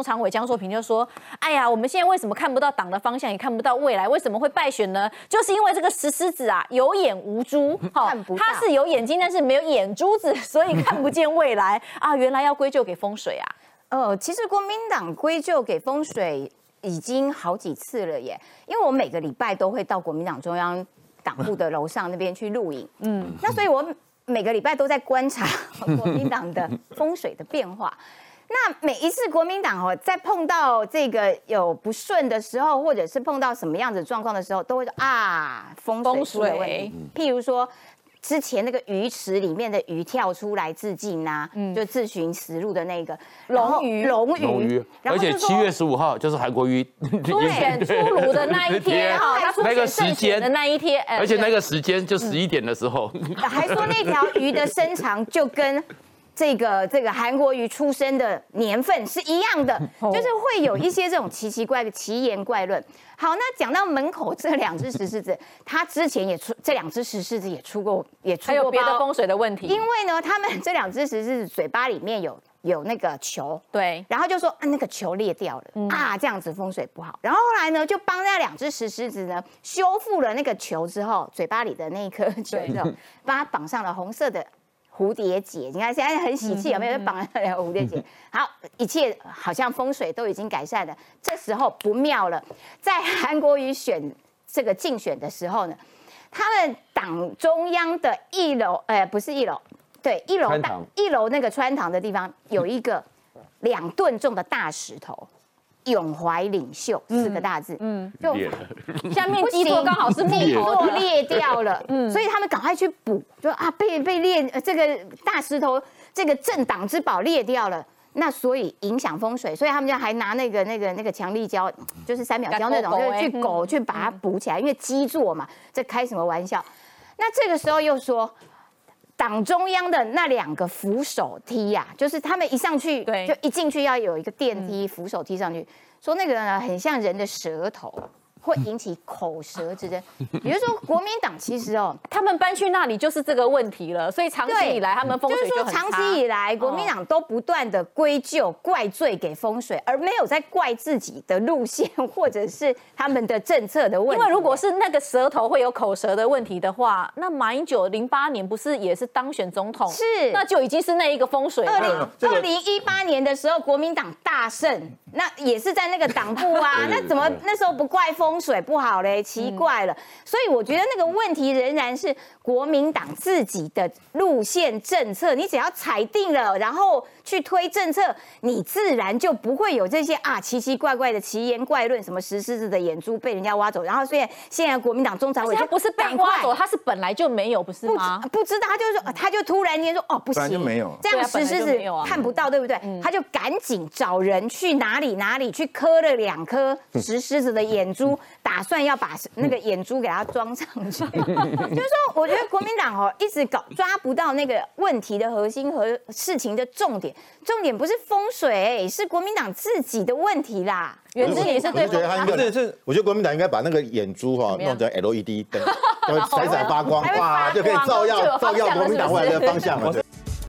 中常委江硕平就说：“哎呀，我们现在为什么看不到党的方向，也看不到未来？为什么会败选呢？就是因为这个石狮子啊，有眼无珠，看不到它是有眼睛，但是没有眼珠子，所以看不见未来啊。原来要归咎给风水啊。呃，其实国民党归咎给风水已经好几次了耶，因为我每个礼拜都会到国民党中央党部的楼上那边去录影，嗯，那所以我每个礼拜都在观察 国民党的风水的变化。那每一次国民党哦，在碰到这个有不顺的时候，或者是碰到什么样子状况的时候，都会说啊，风水出了问题。譬如说，之前那个鱼池里面的鱼跳出来自尽啊，就自寻死路的那个龙鱼。龙鱼，龙鱼，而且七月十五号就是韩国瑜。初选出炉的那一天 哈，他初那个时间的那一天，呃而且那个时间就十一点的时候，还说那条鱼的身长就跟这个这个韩国瑜出生的年份是一样的，就是会有一些这种奇奇怪的奇言怪论。好，那讲到门口这两只石狮子，他之前也出这两只石狮子也出过也出还有过包别的风水的问题，因为呢，他们这两只石狮子嘴巴里面有有那个球，对。然后就说啊那个球裂掉了、嗯。啊，这样子风水不好。然后后来呢，就帮那两只石狮子呢修复了那个球之后，嘴巴里的那一颗球之后，帮它绑上了红色的。蝴蝶结，你看现在很喜气，有没有？绑了两个蝴蝶结。好，一切好像风水都已经改善了。这时候不妙了，在韩国瑜选这个竞选的时候呢，他们党中央的一楼，呃，不是一楼，对，一楼大一楼那个穿堂的地方有一个两吨重的大石头，永怀领袖四个大字，嗯，就下面基座刚好是木基头。裂掉了，嗯，所以他们赶快去补，就啊被被裂呃这个大石头这个政党之宝裂掉了。那所以影响风水，所以他们就还拿那个那个那个强力胶，就是三秒胶那种，就是去欸狗去把它补起来，因为基座嘛，这开什么玩笑？那这个时候又说，党中央的那两个扶手梯呀、就是他们一上去，对。就一进去要有一个电梯、扶手梯上去，说那个呢很像人的舌头，会引起口舌之争。也就是说，国民党其实哦，他们搬去那里就是这个问题了，所以长期以来他们风就是说水就很差。长期以来，国民党都不断的归咎、怪罪给风水，而没有在怪自己的路线或者是他们的政策的问题。因为如果是那个舌头会有口舌的问题的话，那马英九零八年不是也是当选总统？是那就已经是那一个风水二了。零二零一八年的时候，国民党大胜，那也是在那个党部啊，那怎么那时候不怪风水不好嘞？奇怪了。所以我觉得那个问题仍然是国民党自己的路线政策，你只要踩定了，然后去推政策，你自然就不会有这些啊奇奇怪怪的奇言怪论，什么石狮子的眼珠被人家挖走，然后所以现在国民党中常委就他不是被挖走，他是本来就没有，不是不吗知？不知道，他就说，他就突然间说，哦，不行，就没有这样石狮子没有啊看不到，对不对？他就赶紧找人去哪里哪里去磕了两颗石狮子的眼珠，打算要把那个眼珠给它装上去。就是说，我觉得国民党哦，一直搞抓不到那个问题的核心和事情的重点，重点不是风水，是国民党自己的问题啦。原志也是对我觉得他应风该是是我觉得国民党应该把那个眼珠哈弄成 LED 灯，会闪闪发光，哇，就可以照耀照耀国民党未来的方向了。对